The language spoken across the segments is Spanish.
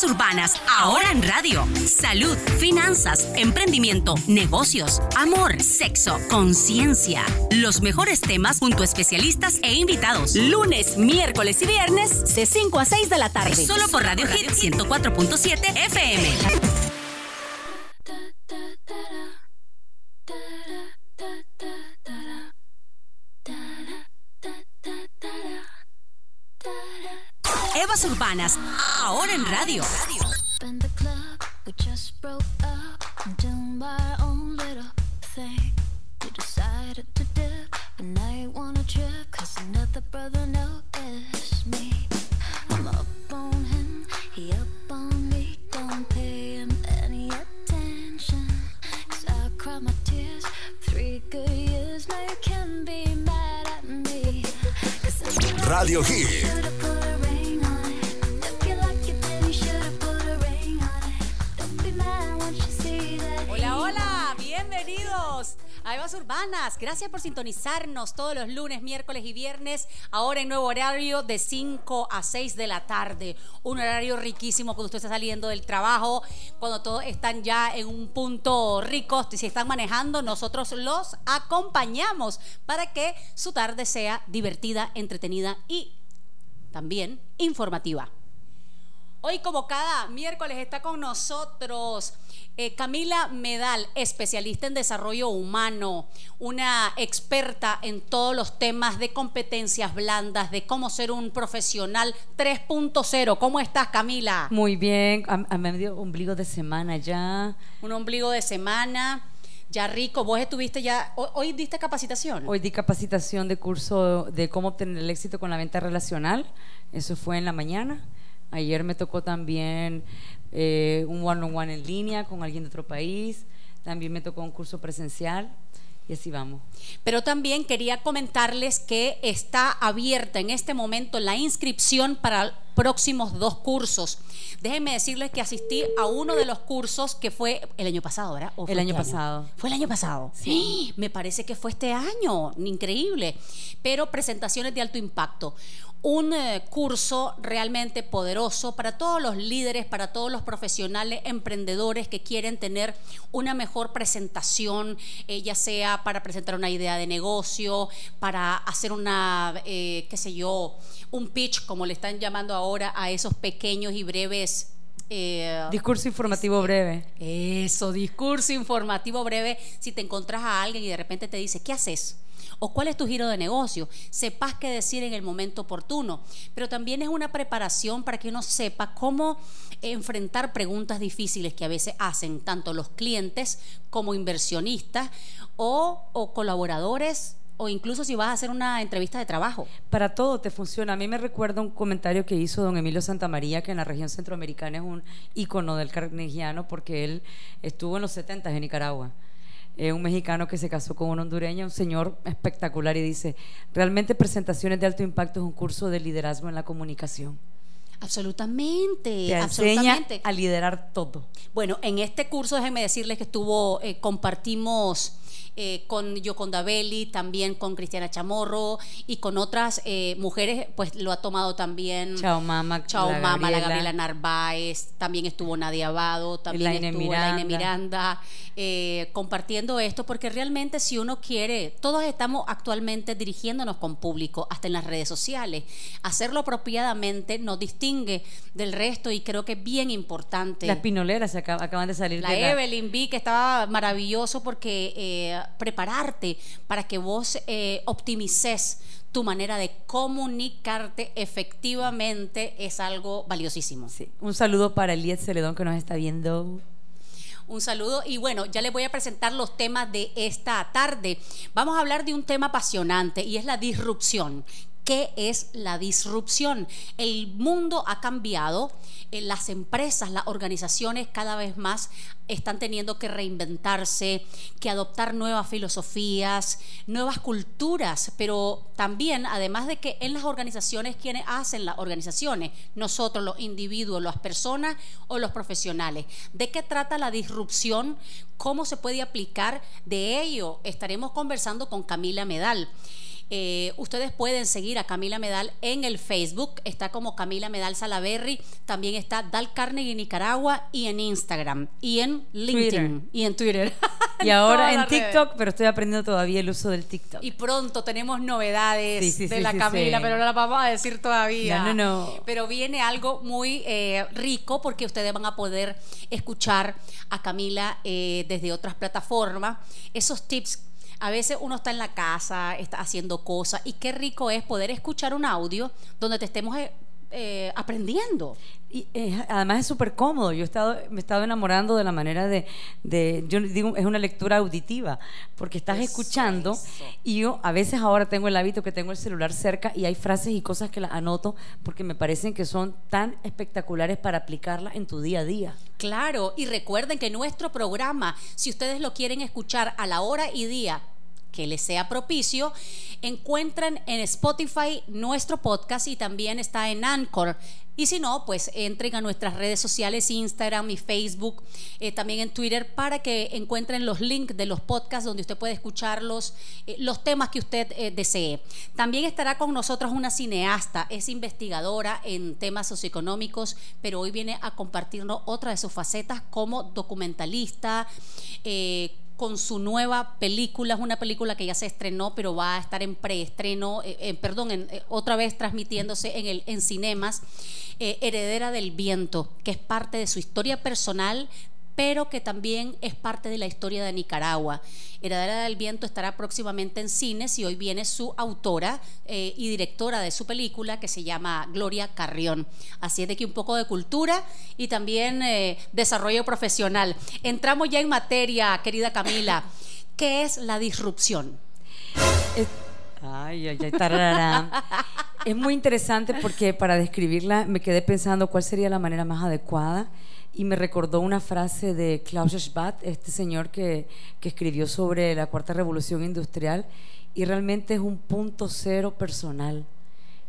Urbanas, ahora en radio. Salud, finanzas, emprendimiento, negocios, amor, sexo, conciencia. Los mejores temas junto a especialistas e invitados. Lunes, miércoles y viernes de 5 a 6 de la tarde. Solo por Radio Hit 104.7 FM. Urbanas, ahora en radio. Radio Hit. Bienvenidos a Evas Urbanas. Gracias por sintonizarnos todos los lunes, miércoles y viernes, ahora en nuevo horario de 5 a 6 de la tarde. Un horario riquísimo cuando usted está saliendo del trabajo, cuando todos están ya en un punto rico, si están manejando, nosotros los acompañamos para que su tarde sea divertida, entretenida y también informativa. Hoy, como cada miércoles, está con nosotros eh, Camila Medal, especialista en desarrollo humano, una experta en todos los temas de competencias blandas, de cómo ser un profesional 3.0. ¿Cómo estás, Camila? Muy bien, a, a medio ombligo de semana ya. Un ombligo de semana. Ya rico, vos estuviste ya, hoy, hoy diste capacitación. Hoy di capacitación de curso de cómo obtener el éxito con la venta relacional. Eso fue en la mañana. Ayer me tocó también eh, un one-on-one en línea con alguien de otro país. También me tocó un curso presencial. Y así vamos. Pero también quería comentarles que está abierta en este momento la inscripción para próximos dos cursos. Déjenme decirles que asistí a uno de los cursos que fue el año pasado, ¿verdad? ¿O fue El año este pasado. Fue el año pasado. Sí. Me parece que fue este año. Increíble. Pero presentaciones de alto impacto. Un eh, curso realmente poderoso para todos los líderes, para todos los profesionales, emprendedores que quieren tener una mejor presentación, eh, ya sea para presentar una idea de negocio, para hacer una, eh, qué sé yo, un pitch, como le están llamando ahora a esos pequeños y breves eh, Discurso informativo breve. eso, discurso informativo breve. Si te encontrás a alguien y de repente te dice, ¿qué haces? O cuál es tu giro de negocio, sepas qué decir en el momento oportuno. Pero también es una preparación para que uno sepa cómo enfrentar preguntas difíciles que a veces hacen tanto los clientes como inversionistas o, o colaboradores o incluso si vas a hacer una entrevista de trabajo. Para todo te funciona. A mí me recuerda un comentario que hizo don Emilio Santamaría, que en la región centroamericana es un ícono del carnegiano porque él estuvo en los 70 en Nicaragua. Es un mexicano que se casó con una hondureña, un señor espectacular, y dice, realmente presentaciones de alto impacto es un curso de liderazgo en la comunicación. Absolutamente, Te enseña absolutamente. a liderar todo. Bueno, en este curso déjenme decirles que estuvo, eh, compartimos eh, con Yoconda Belli, también con Cristiana Chamorro y con otras eh, mujeres, pues lo ha tomado también. Chao Mama, Chao la Mama, la Gabriela. Gabriela Narváez, también estuvo Nadia Abado, también Elaine estuvo Miranda. Elaine Miranda, eh, compartiendo esto, porque realmente si uno quiere, todos estamos actualmente dirigiéndonos con público, hasta en las redes sociales. Hacerlo apropiadamente nos distingue del resto y creo que es bien importante. Las pinoleras acab- acaban de salir La de la- Evelyn vi que estaba maravilloso porque eh, prepararte para que vos eh, optimices tu manera de comunicarte efectivamente es algo valiosísimo. Sí. Un saludo para Eliet Celedón que nos está viendo. Un saludo y bueno, ya les voy a presentar los temas de esta tarde. Vamos a hablar de un tema apasionante y es la disrupción. ¿Qué es la disrupción? El mundo ha cambiado, eh, las empresas, las organizaciones cada vez más están teniendo que reinventarse, que adoptar nuevas filosofías, nuevas culturas, pero también, además de que en las organizaciones, quienes hacen las organizaciones, nosotros, los individuos, las personas o los profesionales. ¿De qué trata la disrupción? ¿Cómo se puede aplicar? De ello estaremos conversando con Camila Medal. Eh, ustedes pueden seguir a Camila Medal en el Facebook, está como Camila Medal Salaberry, también está Dal Carnegie Nicaragua y en Instagram y en LinkedIn y en Twitter. y ahora en TikTok, pero estoy aprendiendo todavía el uso del TikTok. Y pronto tenemos novedades de la Camila, pero no las vamos a decir todavía. No, no, no. Pero viene algo muy eh, rico porque ustedes van a poder escuchar a Camila eh, desde otras plataformas. Esos tips a veces uno está en la casa, está haciendo cosas y qué rico es poder escuchar un audio donde te estemos eh, eh, aprendiendo. Y además es súper cómodo. Yo he estado, me he estado enamorando de la manera de, yo digo, es una lectura auditiva, porque estás escuchando y yo a veces ahora tengo el hábito que tengo el celular cerca y hay frases y cosas que las anoto porque me parecen que son tan espectaculares para aplicarlas en tu día a día. Claro, y recuerden que nuestro programa, si ustedes lo quieren escuchar a la hora y día que les sea propicio, encuentran en Spotify nuestro podcast y también está en Anchor. Y si no, pues entren a nuestras redes sociales, Instagram y Facebook, eh, también en Twitter, para que encuentren los links de los podcasts donde usted puede escuchar los, eh, los temas que usted eh, desee. También estará con nosotros una cineasta, es investigadora en temas socioeconómicos, pero hoy viene a compartirnos otra de sus facetas como documentalista, con su nueva película. Es una película que ya se estrenó, pero va a estar en preestreno, eh, eh, perdón, eh, otra vez transmitiéndose en, el, en cinemas. Heredera del Viento, que es parte de su historia personal, pero que también es parte de la historia de Nicaragua. Heredera del Viento estará próximamente en cines y hoy viene su autora eh, y directora de su película que se llama Gloria Carrión. Así es de que un poco de cultura y también eh, desarrollo profesional. Entramos ya en materia, querida Camila. ¿Qué es la disrupción? Ay, ay, ay, Es muy interesante porque para describirla me quedé pensando cuál sería la manera más adecuada y me recordó una frase de Klaus Schwab, este señor que, que escribió sobre la cuarta revolución industrial, y realmente es un punto cero personal.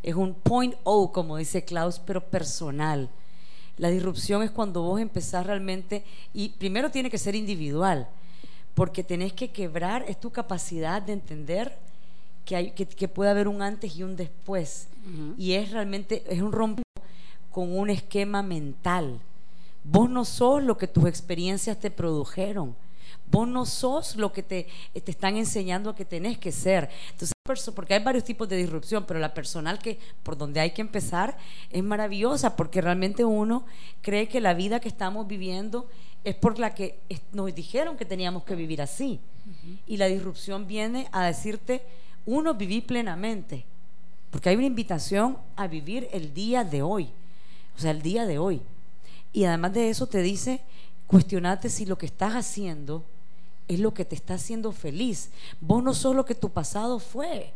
Es un point O, como dice Klaus, pero personal. La disrupción es cuando vos empezás realmente, y primero tiene que ser individual, porque tenés que quebrar, es tu capacidad de entender que, hay, que, que puede haber un antes y un después. Y es realmente, es un romper con un esquema mental Vos no sos lo que tus experiencias te produjeron. Vos no sos lo que te, te están enseñando a que tenés que ser. Entonces, porque hay varios tipos de disrupción, pero la personal que por donde hay que empezar es maravillosa, porque realmente uno cree que la vida que estamos viviendo es por la que nos dijeron que teníamos que vivir así. Y la disrupción viene a decirte, uno, viví plenamente, porque hay una invitación a vivir el día de hoy, o sea, el día de hoy. Y además de eso te dice, cuestionate si lo que estás haciendo es lo que te está haciendo feliz. Vos no sos lo que tu pasado fue,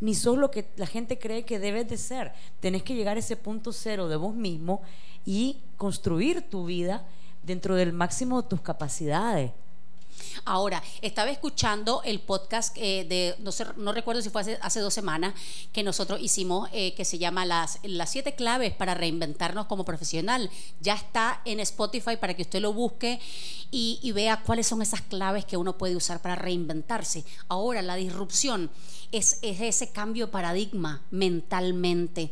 ni sos lo que la gente cree que debes de ser. Tenés que llegar a ese punto cero de vos mismo y construir tu vida dentro del máximo de tus capacidades. Ahora, estaba escuchando el podcast eh, de, no, sé, no, recuerdo si fue hace, dos semanas, que nosotros hicimos, eh, que se llama las, las siete claves para reinventarnos como profesional. Ya está en Spotify para que usted lo busque y, y vea cuáles son esas claves que uno puede usar para reinventarse. Ahora, la disrupción es, es ese cambio de paradigma mentalmente.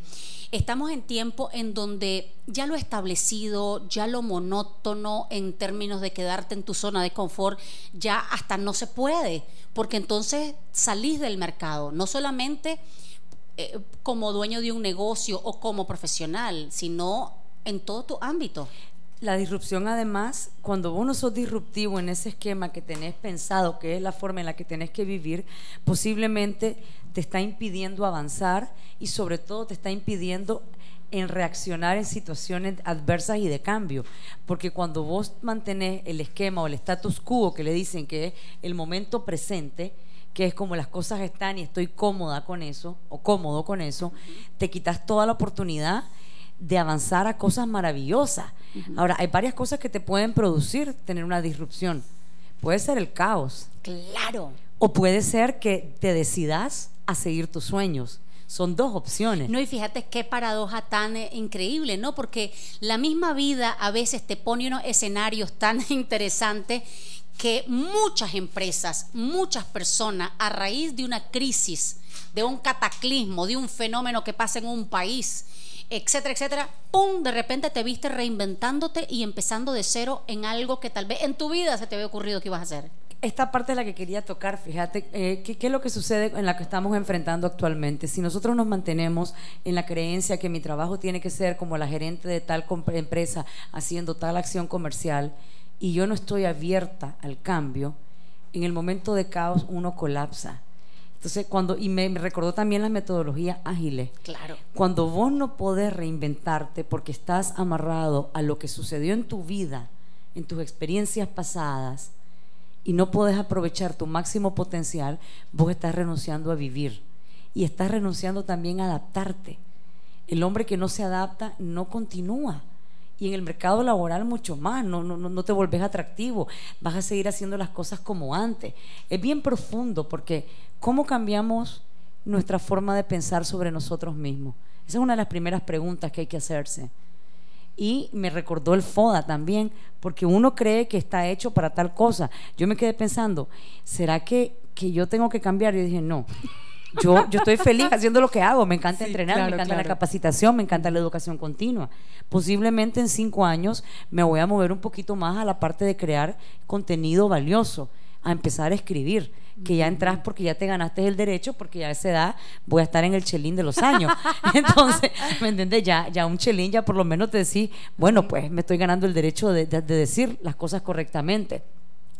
Estamos en tiempo en donde ya lo establecido, ya lo monótono en términos de quedarte en tu zona de confort, ya hasta no se puede, porque entonces salís del mercado, no solamente eh, como dueño de un negocio o como profesional, sino en todo tu ámbito. La disrupción además, cuando vos no sos disruptivo en ese esquema que tenés pensado, que es la forma en la que tenés que vivir, posiblemente te está impidiendo avanzar y sobre todo te está impidiendo en reaccionar en situaciones adversas y de cambio. Porque cuando vos mantenés el esquema o el status quo que le dicen que es el momento presente, que es como las cosas están y estoy cómoda con eso o cómodo con eso, te quitas toda la oportunidad de avanzar a cosas maravillosas. Ahora, hay varias cosas que te pueden producir tener una disrupción. Puede ser el caos. Claro. O puede ser que te decidas a seguir tus sueños. Son dos opciones. No, y fíjate qué paradoja tan eh, increíble, ¿no? Porque la misma vida a veces te pone unos escenarios tan interesantes que muchas empresas, muchas personas, a raíz de una crisis, de un cataclismo, de un fenómeno que pasa en un país, etcétera, etcétera, ¡pum! De repente te viste reinventándote y empezando de cero en algo que tal vez en tu vida se te había ocurrido que ibas a hacer. Esta parte es la que quería tocar, fíjate, eh, ¿qué, ¿qué, es lo que sucede en la que estamos enfrentando actualmente? Si nosotros nos mantenemos en la creencia que mi trabajo tiene que ser como la gerente de tal empresa haciendo tal acción comercial y yo no estoy abierta al cambio, en el momento de caos uno colapsa entonces, cuando, y me, recordó también las metodologías ágiles. Claro. Cuando vos no podés reinventarte porque estás amarrado a lo que sucedió en tu vida, en tus experiencias pasadas, y no podés aprovechar tu máximo potencial, vos estás renunciando a vivir. Y estás renunciando también a adaptarte. El hombre que no se adapta no continúa y en el mercado laboral mucho más, no, no, no te volvés atractivo, vas a seguir haciendo las cosas como antes. Es bien profundo porque ¿cómo cambiamos nuestra forma de pensar sobre nosotros mismos? Esa es una de las primeras preguntas que hay que hacerse. Y me recordó el FODA también, porque uno cree que está hecho para tal cosa. Yo me quedé pensando, ¿será que, que yo tengo que cambiar? Y dije, no, yo, yo estoy feliz haciendo lo que hago, me encanta entrenar, me encanta la capacitación, me encanta la educación continua. Posiblemente en cinco años me voy a mover un poquito más a la parte de crear contenido valioso, a empezar a escribir que ya entras porque ya te ganaste el derecho, porque ya a esa edad voy a estar en el chelín de los años. Entonces, ¿me entiendes? Ya, ya un chelín ya por lo menos te decís, bueno, pues me estoy ganando el derecho de decir las cosas correctamente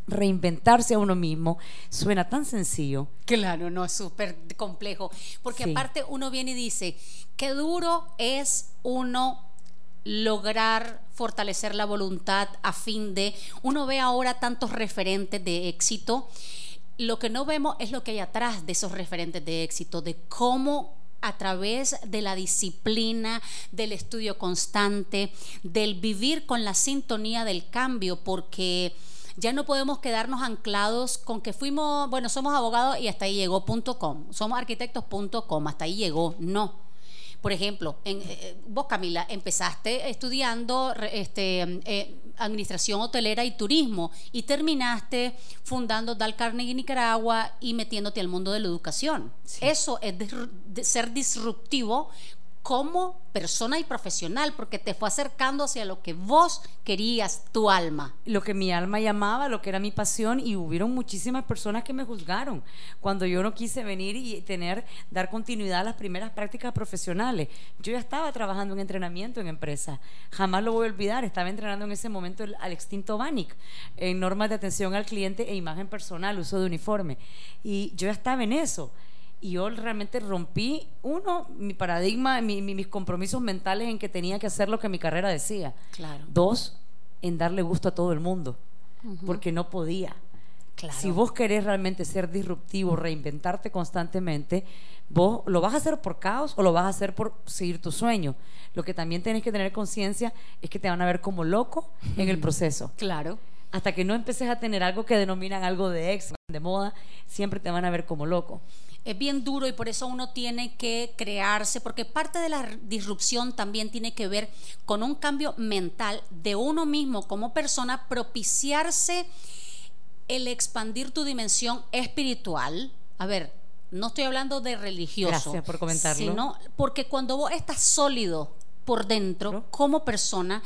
reinventarse a uno mismo suena tan sencillo. Claro, no, es súper complejo. Porque aparte uno viene y dice, qué duro es uno lograr fortalecer la voluntad a fin de, uno ve ahora tantos referentes de éxito, lo que no vemos es lo que hay atrás de esos referentes de éxito, de cómo a través de la disciplina, del estudio constante, del vivir con la sintonía del cambio, porque ya no podemos quedarnos anclados con que fuimos, bueno, somos abogados y hasta ahí llegó.com, somos arquitectos.com, hasta ahí llegó, no. Por ejemplo, en, eh, eh, vos Camila empezaste estudiando este, eh, administración hotelera y turismo y terminaste fundando Dal Carnegie Nicaragua y metiéndote al mundo de la educación. Eso es de ser disruptivo como persona y profesional, porque te fue acercando hacia lo que vos querías, tu alma. Lo que mi alma llamaba, lo que era mi pasión, y hubieron muchísimas personas que me juzgaron cuando yo no quise venir y tener, dar continuidad a las primeras prácticas profesionales. Yo ya estaba trabajando en entrenamiento en empresa, jamás lo voy a olvidar, estaba entrenando en ese momento al extinto BANIC, en normas de atención al cliente e imagen personal, uso de uniforme, y yo ya estaba en eso y yo realmente rompí, uno, mi paradigma, mis compromisos mentales en que tenía que hacer lo que mi carrera decía. Claro. Dos, en darle gusto a todo el mundo, porque no podía. Claro. Si vos querés realmente ser disruptivo, reinventarte constantemente, vos lo vas a hacer por caos o lo vas a hacer por seguir tu sueño. Lo que también tenés que tener conciencia es que te van a ver como loco en el proceso. Claro. Hasta que no empeces a tener algo que denominan algo de ex, de moda, siempre te van a ver como loco es bien duro y por eso uno tiene que crearse, porque parte de la disrupción también tiene que ver con un cambio mental de uno mismo como persona, propiciarse el expandir tu dimensión espiritual. A ver, no estoy hablando de religioso. Gracias por comentarlo. Sino porque cuando vos estás sólido por dentro como persona,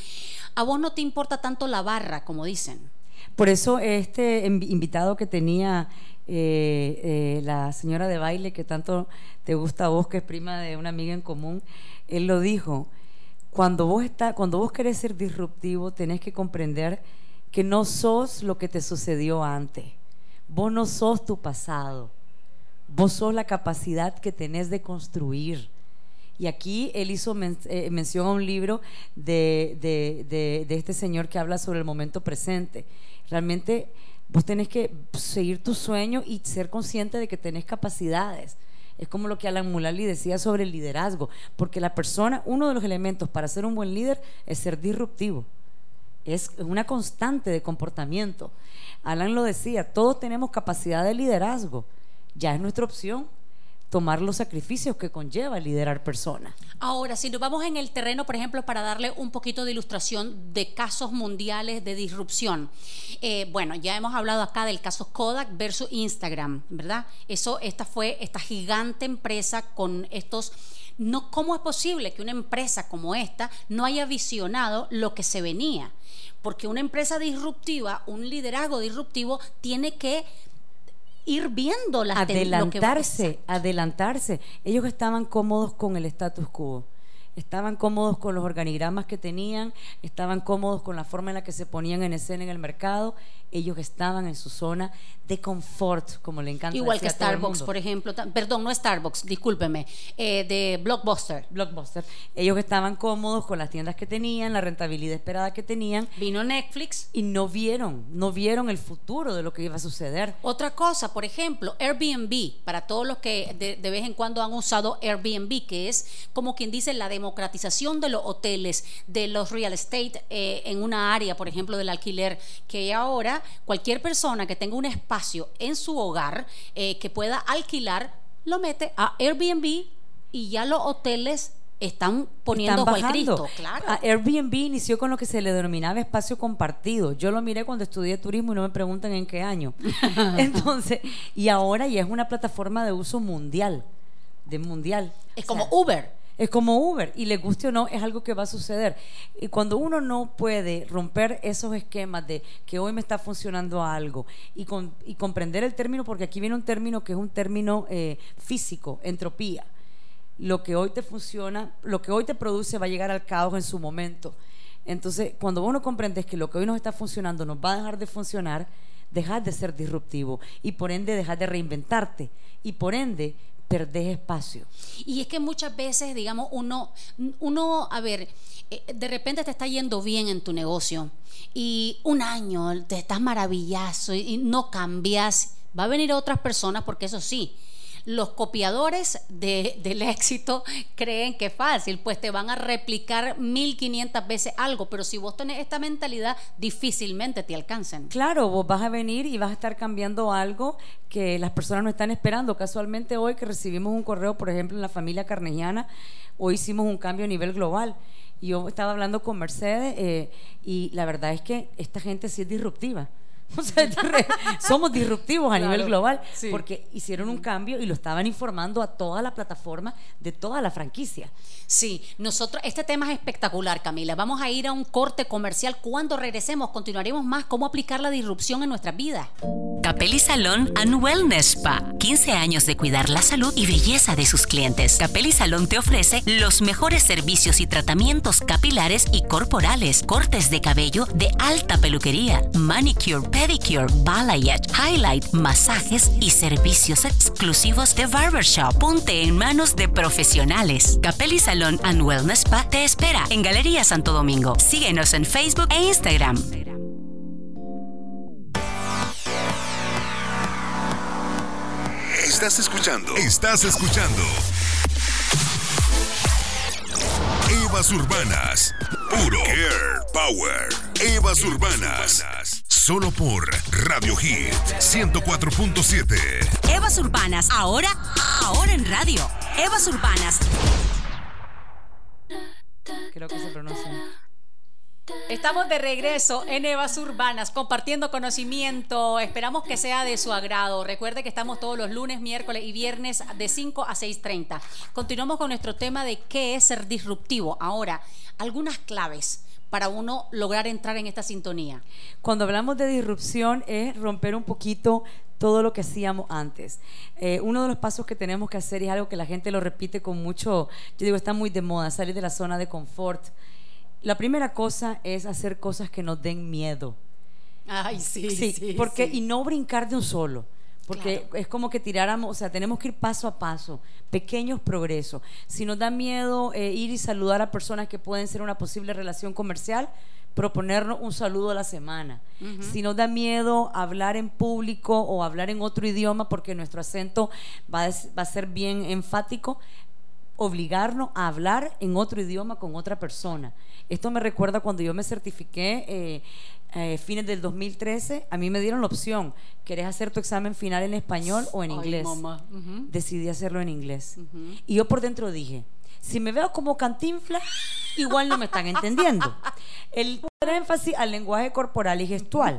a vos no te importa tanto la barra, como dicen. Por eso este invitado que tenía eh, eh, la señora de baile que tanto te gusta a vos, que es prima de una amiga en común, él lo dijo, cuando vos, está, cuando vos querés ser disruptivo, tenés que comprender que no sos lo que te sucedió antes, vos no sos tu pasado, vos sos la capacidad que tenés de construir. Y aquí él hizo eh, mención a un libro de, de, de este señor que habla sobre el momento presente. Realmente Vos tenés que seguir tu sueño y ser consciente de que tenés capacidades. Es como lo que Alan Mulally decía sobre el liderazgo, porque la persona, uno de los elementos para ser un buen líder es ser disruptivo. Es una constante de comportamiento. Alan lo decía, todos tenemos capacidad de liderazgo, ya es nuestra opción tomar los sacrificios que conlleva liderar personas. Ahora, si nos vamos en el terreno, por ejemplo, para darle un poquito de ilustración de casos mundiales de disrupción. Eh, bueno, ya hemos hablado acá del caso Kodak versus Instagram, ¿verdad? Eso, esta fue esta gigante empresa con estos no, ¿Cómo es posible que una empresa como esta no haya visionado lo que se venía? Porque una empresa disruptiva, un liderazgo disruptivo, tiene que ir viendo las adelantarse, adelantarse. Ellos estaban cómodos con el status quo estaban cómodos con los organigramas que tenían, estaban cómodos con la forma en la que se ponían en escena en el mercado, ellos estaban en su zona de confort, como le encanta. Igual que Starbucks, por ejemplo, perdón, no Starbucks, discúlpeme, eh, de Blockbuster. Blockbuster. Ellos estaban cómodos con las tiendas que tenían, la rentabilidad esperada que tenían. Vino Netflix. Y no vieron, no vieron el futuro de lo que iba a suceder. Otra cosa, por ejemplo, Airbnb, para todos los que de, de vez en cuando han usado Airbnb, que es como quien dice la democratización de los hoteles, de los real estate eh, en una área, por ejemplo, del alquiler, que ahora cualquier persona que tenga un espacio en su hogar eh, que pueda alquilar, lo mete a Airbnb y ya los hoteles están poniendo Están Cristo, claro. Airbnb inició con lo que se le denominaba espacio compartido. Yo lo miré cuando estudié turismo y no me preguntan en qué año. Entonces, y ahora ya es una plataforma de uso mundial, de mundial. Es como Uber. Es como Uber y le guste o no, es algo que va a suceder. Y cuando uno no puede romper esos esquemas de que hoy me está funcionando algo y, comprender el término, porque aquí viene un término que es un término eh, físico, entropía. Lo que hoy te funciona, lo que hoy te produce va a llegar al caos en su momento. Entonces, cuando uno comprendes que lo que hoy nos está funcionando nos va a dejar de funcionar, dejar de ser disruptivo y por ende dejar de reinventarte y por ende perdés espacio. Y es que muchas veces, digamos, uno, uno, a ver, eh, de repente te está yendo bien en tu negocio y un año te estás maravillazo y no cambias, va a venir otras personas porque eso sí, los copiadores del éxito creen que es fácil, pues te van a replicar 1500 veces algo, pero si vos tenés esta mentalidad, difícilmente te alcancen. Claro, vos vas a venir y vas a estar cambiando algo que las personas no están esperando. Casualmente hoy que recibimos un correo, por ejemplo, en la familia carnegiana, hoy hicimos un cambio a nivel global. Yo estaba hablando con Mercedes eh, y la verdad es que esta gente sí es disruptiva. somos disruptivos a nivel global porque hicieron un cambio y lo estaban informando a toda la plataforma de toda la franquicia. Sí, nosotros, este tema es espectacular, Camila. Vamos a ir a un corte comercial. Cuando regresemos, continuaremos más cómo aplicar la disrupción en nuestra vida. Capelli Salón and Wellness Spa. 15 años de cuidar la salud y belleza de sus clientes. Capelli Salón te ofrece los mejores servicios y tratamientos capilares y corporales, cortes de cabello de alta peluquería, manicure, pedicure, balayage, highlight, masajes y servicios exclusivos de barbershop. Ponte en manos de profesionales. Capelli Salón and Wellness Spa te espera en Galería Santo Domingo. Síguenos en Facebook e Instagram. Estás escuchando. Estás escuchando. Evas Urbanas. Puro Care Power. Evas Urbanas. Solo por Radio Hit 104.7. Evas Urbanas. Ahora, ahora en radio. Evas Urbanas. Creo que se pronuncia. Estamos de regreso en Evas Urbanas compartiendo conocimiento. Esperamos que sea de su agrado. Recuerde que estamos todos los lunes, miércoles y viernes de 5 a 6.30. Continuamos con nuestro tema de qué es ser disruptivo. Ahora, algunas claves para uno lograr entrar en esta sintonía. Cuando hablamos de disrupción es romper un poquito todo lo que hacíamos antes. Eh, uno de los pasos que tenemos que hacer es algo que la gente lo repite con mucho, yo digo, está muy de moda, salir de la zona de confort la primera cosa es hacer cosas que nos den miedo. Ay, sí, sí. porque, Y no brincar de un solo. Porque es como que tiráramos, o sea, tenemos que ir paso a paso, pequeños progresos. Si nos da miedo eh, ir y saludar a personas que pueden ser una posible relación comercial, proponernos un saludo a la semana. Si nos da miedo hablar en público o hablar en otro idioma porque nuestro acento va a, va a ser bien enfático, obligarnos a hablar en otro idioma con otra persona. Esto me recuerda cuando yo me certifiqué eh, eh, fines del 2013, a mí me dieron la opción, ¿querés hacer tu examen final en español o en Ay, inglés? mamá. Decidí hacerlo en inglés. Y yo por dentro dije, si me veo como cantinfla, igual no me están entendiendo. El énfasis al lenguaje corporal y gestual,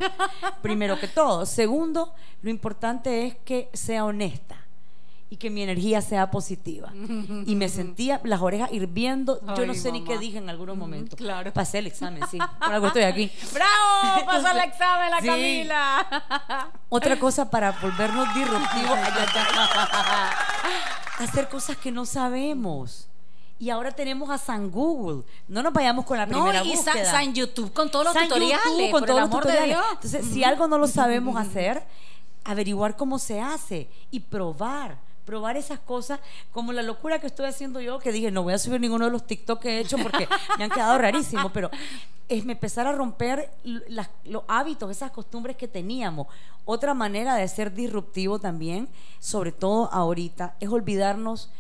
primero que todo. Segundo, lo importante es que sea honesta y que mi energía sea positiva. Y me sentía las orejas hirviendo. Yo no sé ni qué dije en algunos momentos. claro. Pasé el examen, sí. Por algo estoy aquí. ¡Bravo! Pasó el examen la Sí. Camila. Otra cosa para volvernos disruptivos, hacer cosas que no sabemos. Y ahora tenemos a San Google. No nos vayamos con la No, primera y San, búsqueda. San YouTube con todos los San tutoriales. YouTube con por todos el los amor de tutoriales. Dios. Entonces, si algo no lo sabemos hacer, averiguar cómo se hace y probar. Probar esas cosas, como la locura que estoy haciendo yo, que dije, no voy a subir ninguno de los TikTok que he hecho porque me han quedado rarísimos, pero es empezar a romper las- los hábitos, esas costumbres que teníamos. Otra manera de ser disruptivo también, sobre todo ahorita, es olvidarnos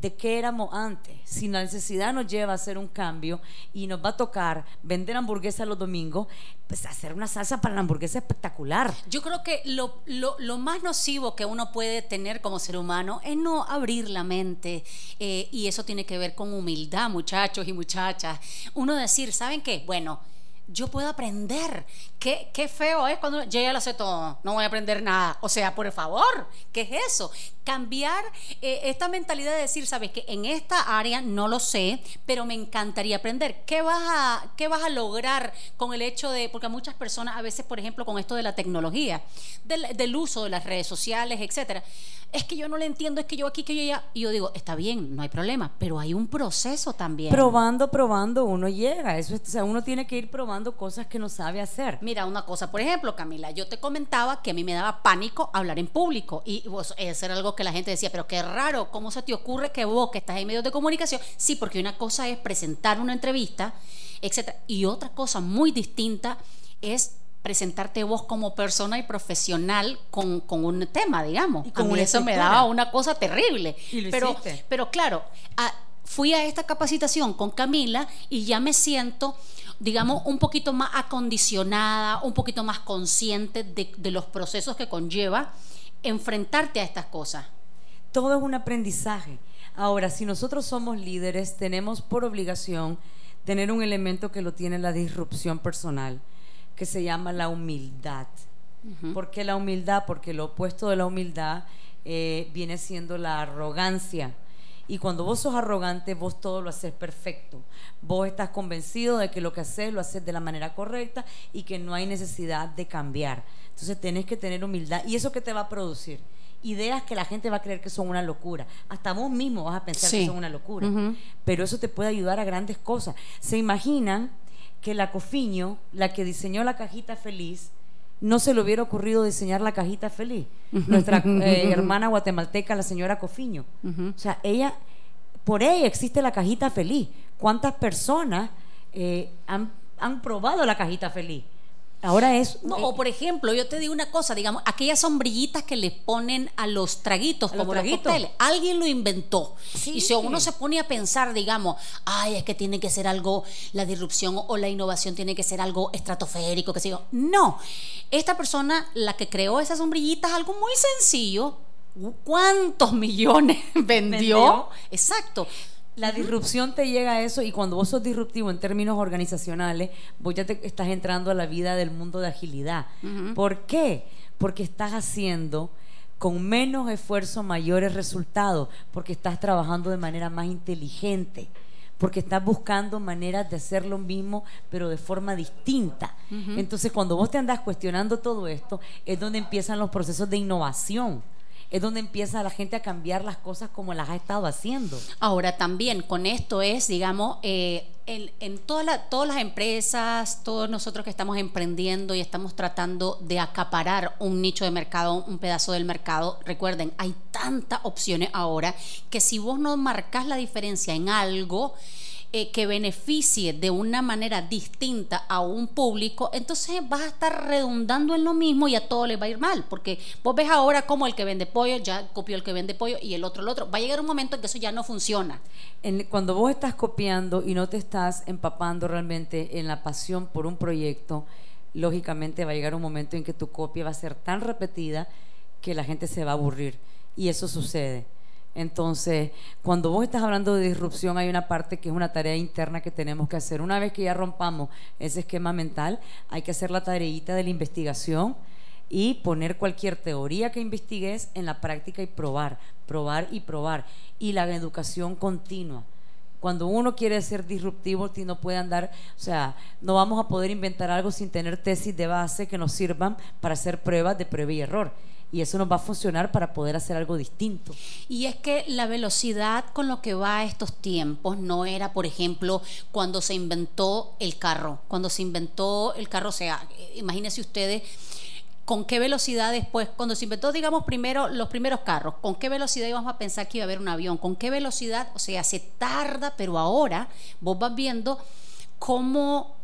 de qué éramos antes. Si la necesidad nos lleva a hacer un cambio y nos va a tocar vender hamburguesas los domingos, pues hacer una salsa para la hamburguesa espectacular. Yo creo que lo, lo- lo más nocivo que uno puede tener como ser humano es no abrir la mente. eh, y eso tiene que ver con humildad, muchachos y muchachas. Uno decir, ¿saben qué? Bueno, yo puedo aprender. Qué, qué feo es cuando yo ya lo sé todo, no voy a aprender nada. O sea, por favor, ¿qué es eso? Cambiar eh, esta mentalidad de decir, sabes que en esta área no lo sé, pero me encantaría aprender. ¿Qué vas a, qué vas a lograr con el hecho de, porque muchas personas a veces, por ejemplo, con esto de la tecnología, del, del uso de las redes sociales, etcétera, es que yo no le entiendo, es que yo aquí, que yo ya, y yo digo, está bien, no hay problema, pero hay un proceso también. Probando, probando, uno llega. Eso, es- o sea, uno tiene que ir probando cosas que no sabe hacer. Mira, una cosa, por ejemplo, Camila, yo te comentaba que a mí me daba pánico hablar en público y pues, eso era algo que la gente decía, pero qué raro, ¿cómo se te ocurre que vos, que estás en medios de comunicación, sí, porque una cosa es presentar una entrevista, etcétera, y otra cosa muy distinta es presentarte vos como persona y profesional con, con un tema, digamos. Y a con mí eso me daba una cosa terrible. Y lo pero, hiciste. pero claro, a- fui a esta capacitación con Camila y ya me siento, digamos, un poquito más acondicionada, un poquito más consciente de, de los procesos que conlleva enfrentarte a estas cosas. Todo es un aprendizaje. Ahora, si nosotros somos líderes, tenemos por obligación tener un elemento que lo tiene la disrupción personal, que se llama la humildad. ¿Por qué la humildad? Porque lo opuesto de la humildad eh, viene siendo la arrogancia. Y cuando vos sos arrogante, vos todo lo haces perfecto. Vos estás convencido de que lo que haces lo haces de la manera correcta y que no hay necesidad de cambiar. Entonces tenés que tener humildad. ¿Y eso qué te va a producir? Ideas que la gente va a creer que son una locura. Hasta vos mismo vas a pensar Sí. que son una locura. Pero eso te puede ayudar a grandes cosas. ¿Se imaginan que la Cofiño, la que diseñó la cajita feliz, no se le hubiera ocurrido diseñar la cajita feliz? Nuestra eh, hermana guatemalteca, la señora Cofiño. O sea, ella, por ella existe la cajita feliz. ¿Cuántas personas eh, han, han probado la cajita feliz? Ahora es... No, eh, o por ejemplo, yo te digo una cosa, digamos, aquellas sombrillitas que le ponen a los traguitos, A los como traguitos. los cócteles, alguien lo inventó. Sí. Y si uno se pone a pensar, digamos, ay, es que tiene que ser algo, la disrupción o la innovación tiene que ser algo estratosférico, que sé yo. No, esta persona, la que creó esas sombrillitas, algo muy sencillo. ¿Cuántos millones vendió? Vendió. Exacto. La disrupción te llega a eso y cuando vos sos disruptivo en términos organizacionales, vos ya te estás entrando a la vida del mundo de agilidad. ¿Por qué? Porque estás haciendo con menos esfuerzo mayores resultados, porque estás trabajando de manera más inteligente, porque estás buscando maneras de hacer lo mismo, pero de forma distinta. Entonces, cuando vos te andás cuestionando todo esto, es donde empiezan los procesos de innovación. Es donde empieza la gente a cambiar las cosas como las ha estado haciendo. Ahora también con esto es, digamos, eh, en, toda la- todas las empresas, todos nosotros que estamos emprendiendo y estamos tratando de acaparar un nicho de mercado, un pedazo del mercado, recuerden, hay tantas opciones ahora que si vos no marcas la diferencia en algo, eh, que beneficie de una manera distinta a un público, entonces vas a estar redundando en lo mismo y a todo le va a ir mal, porque vos ves ahora como el que vende pollo ya copió el que vende pollo y el otro el otro. Va a llegar un momento en que eso ya no funciona. En- cuando vos estás copiando y no te estás empapando realmente en la pasión por un proyecto, lógicamente va a llegar un momento en que tu copia va a ser tan repetida que la gente se va a aburrir. Y eso sucede. Entonces, cuando vos estás hablando de disrupción, hay una parte que es una tarea interna que tenemos que hacer. Una vez que ya rompamos ese esquema mental, hay que hacer la tareita de la investigación y poner cualquier teoría que investigues en la práctica y probar, probar y probar. Y la educación continua. Cuando uno quiere ser disruptivo, ti- no puede andar, o sea, no vamos a poder inventar algo sin tener tesis de base que nos sirvan para hacer pruebas de prueba y error. Y eso nos va a funcionar para poder hacer algo distinto. Y es que la velocidad con lo que va a estos tiempos no era, por ejemplo, cuando se inventó el carro. Cuando se inventó el carro, o sea, eh, imagínense ustedes con qué velocidad después, cuando se inventó, digamos, primero los primeros carros, con qué velocidad íbamos a pensar que iba a haber un avión, con qué velocidad, o sea, se tarda, pero ahora vos vas viendo cómo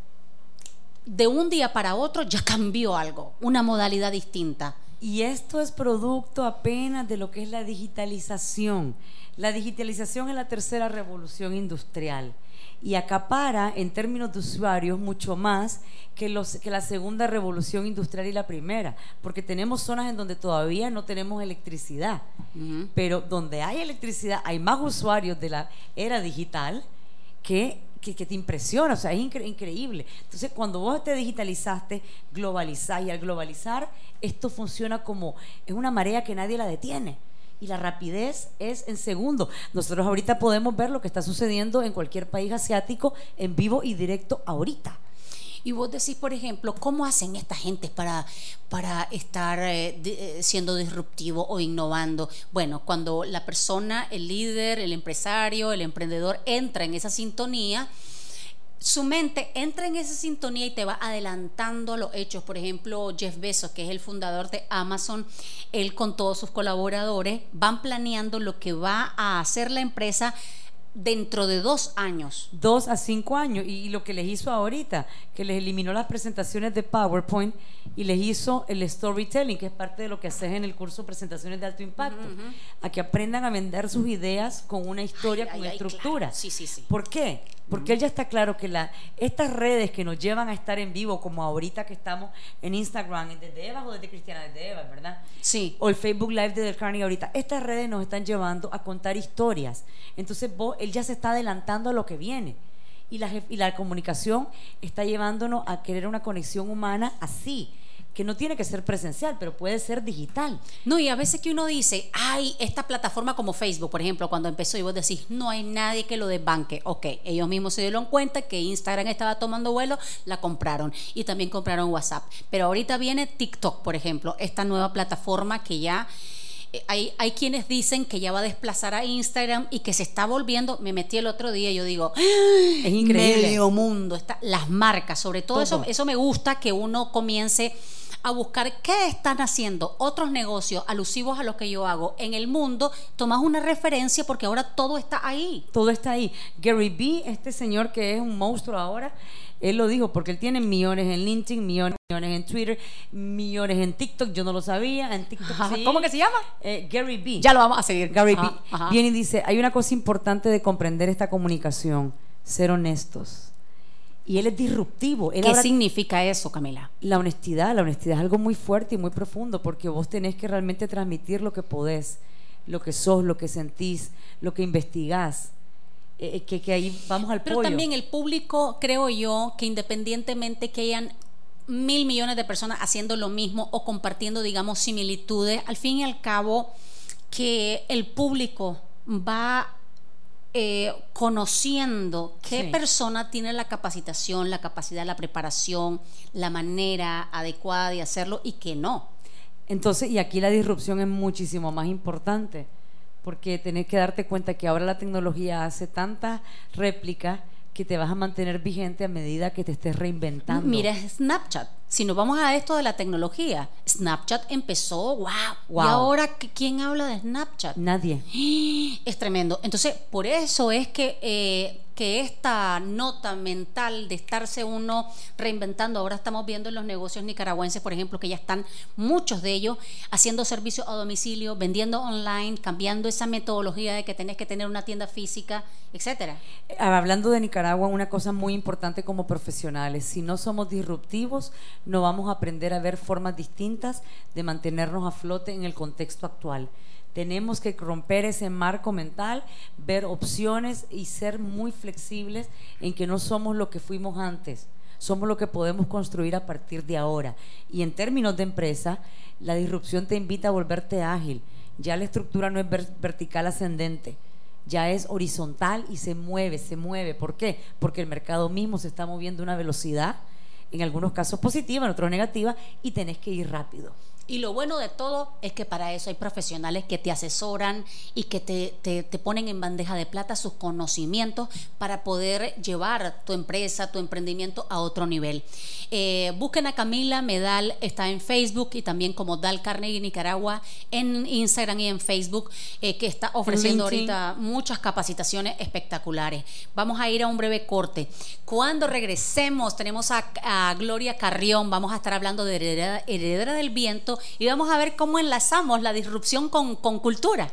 de un día para otro ya cambió algo, una modalidad distinta. Y esto es producto apenas de lo que es la digitalización. La digitalización es la tercera revolución industrial y acapara en términos de usuarios mucho más que, los, que la segunda revolución industrial y la primera, porque tenemos zonas en donde todavía no tenemos electricidad, pero donde hay electricidad hay más usuarios de la era digital que, que, que te impresiona, o sea, es incre- increíble. Entonces, cuando vos te digitalizaste, globalizás y al globalizar, esto funciona como, es una marea que nadie la detiene. Y la rapidez es en segundo. Nosotros ahorita podemos ver lo que está sucediendo en cualquier país asiático en vivo y directo ahorita. Y vos decís, por ejemplo, ¿cómo hacen esta gente para, para estar eh, eh, siendo disruptivo o innovando? Bueno, cuando la persona, el líder, el empresario, el emprendedor entra en esa sintonía, su mente entra en esa sintonía y te va adelantando los hechos. Por ejemplo, Jeff Bezos, que es el fundador de Amazon, él con todos sus colaboradores van planeando lo que va a hacer la empresa dentro de dos años. dos a cinco años y, y lo que les hizo ahorita, que les eliminó las presentaciones de PowerPoint y les hizo el storytelling, que es parte de lo que haces en el curso Presentaciones de Alto Impacto, a que aprendan a vender sus ideas con una historia, Ay, con ay, ay, estructura. claro. Sí, sí, sí. ¿Por qué? Porque él ya está claro que la, estas redes que nos llevan a estar en vivo, como ahorita que estamos en Instagram, desde Eva o desde Cristiana, desde Eva, ¿verdad? Sí. o el Facebook Live de Del Carney ahorita. Estas redes nos están llevando a contar historias. Entonces, vos, él ya se está adelantando a lo que viene. Y la, y la comunicación está llevándonos a querer una conexión humana así, que no tiene que ser presencial, pero puede ser digital. No, y a veces que uno dice, ay, esta plataforma como Facebook, por ejemplo, cuando empezó y vos decís, no hay nadie que lo desbanque. Ok, ellos mismos se dieron cuenta que Instagram estaba tomando vuelo, la compraron y también compraron WhatsApp. Pero ahorita viene TikTok, por ejemplo, esta nueva plataforma que ya... eh, Hay, hay quienes dicen que ya va a desplazar a Instagram y que se está volviendo. Me metí el otro día y yo digo, Es increíble. medio mundo, está, las marcas, sobre todo, Todo. eso, eso me gusta que uno comience a buscar qué están haciendo otros negocios alusivos a lo que yo hago en el mundo, tomas una referencia porque ahora todo está ahí. Todo está ahí. Gary Vee, este señor que es un monstruo ahora, él lo dijo porque él tiene millones en LinkedIn, millones, millones en Twitter, millones en TikTok. Yo no lo sabía. En TikTok Ajá. sí. ¿Cómo que se llama? Eh, Gary Vee. Ya lo vamos a seguir. Gary Ajá, ajá. viene y dice, hay una cosa importante de comprender esta comunicación, ser honestos. Y él es disruptivo. Él ¿Qué habla- significa eso, Camila? la honestidad, la honestidad es algo muy fuerte y muy profundo porque vos tenés que realmente transmitir lo que podés, lo que sos, lo que sentís, lo que investigás. Eh, que, que ahí vamos al Pero pollo. también el público, creo yo, que independientemente que hayan mil millones de personas haciendo lo mismo o compartiendo, digamos, similitudes, al fin y al cabo, que el público va eh, conociendo qué Sí. persona tiene la capacitación, la capacidad, la preparación, la manera adecuada de hacerlo y que no. Entonces, y aquí la disrupción es muchísimo más importante, porque tenés que darte cuenta que ahora la tecnología hace tantas réplicas que te vas a mantener vigente a medida que te estés reinventando. Mira, Snapchat. Si nos vamos a esto de la tecnología, Snapchat empezó, wow. Wow. Y ahora, ¿qui- ¿quién habla de Snapchat? Nadie. Es tremendo. Entonces, por eso es que, eh, que esta nota mental de estarse uno reinventando, ahora estamos viendo en los negocios nicaragüenses, por ejemplo, que ya están muchos de ellos haciendo servicios a domicilio, vendiendo online, cambiando esa metodología de que tenés que tener una tienda física, etcétera. Eh, Hablando de Nicaragua, una cosa muy importante como profesionales, si no somos disruptivos, no vamos a aprender a ver formas distintas de mantenernos a flote en el contexto actual. Tenemos que romper ese marco mental, ver opciones y ser muy flexibles en que no somos lo que fuimos antes, somos lo que podemos construir a partir de ahora. Y en términos de empresa, la disrupción te invita a volverte ágil. Ya la estructura no es ver- vertical ascendente, ya es horizontal y se mueve, se mueve. ¿Por qué? Porque el mercado mismo se está moviendo a una velocidad, en algunos casos positiva, en otros negativa, y tenés que ir rápido. Y lo bueno de todo es que para eso hay profesionales que te asesoran y que te, te- te ponen en bandeja de plata sus conocimientos para poder llevar tu empresa, tu emprendimiento a otro nivel. Eh, busquen a Camila Medal, está en Facebook y también como Dal Carnegie Nicaragua en Instagram y en Facebook, eh, que está ofreciendo LinkedIn. ahorita muchas capacitaciones espectaculares. Vamos a ir a un breve corte. Cuando regresemos, tenemos a, a Gloria Carrión, vamos a estar hablando de heredera, heredera del viento y vamos a ver cómo enlazamos la disrupción con, con cultura.